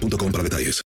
para detalles.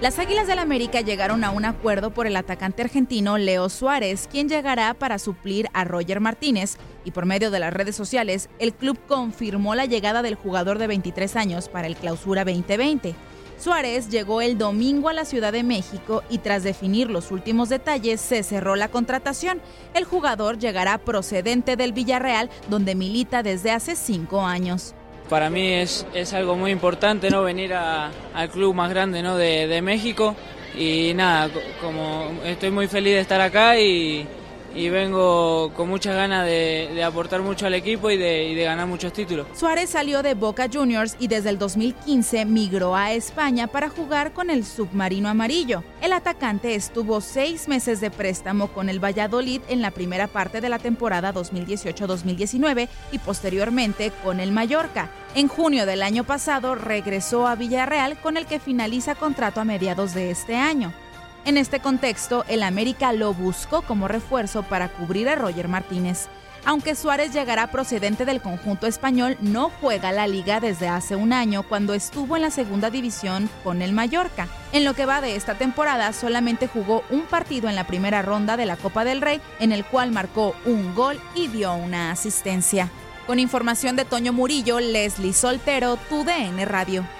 Las Águilas del América llegaron a un acuerdo por el atacante argentino Leo Suárez, quien llegará para suplir a Roger Martínez, y por medio de las redes sociales, el club confirmó la llegada del jugador de 23 años para el Clausura 2020. Suárez llegó el domingo a la Ciudad de México y tras definir los últimos detalles se cerró la contratación. El jugador llegará procedente del Villarreal, donde milita desde hace cinco años. Para mí es, es algo muy importante no venir al club más grande ¿no? de, de México y nada, co- como estoy muy feliz de estar acá y, y vengo con muchas ganas de, aportar mucho al equipo y de, y de ganar muchos títulos. Suárez salió de Boca Juniors y desde el 2015 migró a España para jugar con el Submarino Amarillo. El atacante estuvo seis meses de préstamo con el Valladolid en la primera parte de la temporada 2018-2019 y posteriormente con el Mallorca. En junio del año pasado regresó a Villarreal con el que finaliza contrato a mediados de este año. En este contexto, el América lo buscó como refuerzo para cubrir a Roger Martínez. Aunque Suárez llegará procedente del conjunto español, no juega la liga desde hace un año cuando estuvo en la segunda división con el Mallorca. En lo que va de esta temporada, solamente jugó un partido en la primera ronda de la Copa del Rey, en el cual marcó un gol y dio una asistencia. Con información de Toño Murillo, Leslie Soltero, TUDN Radio.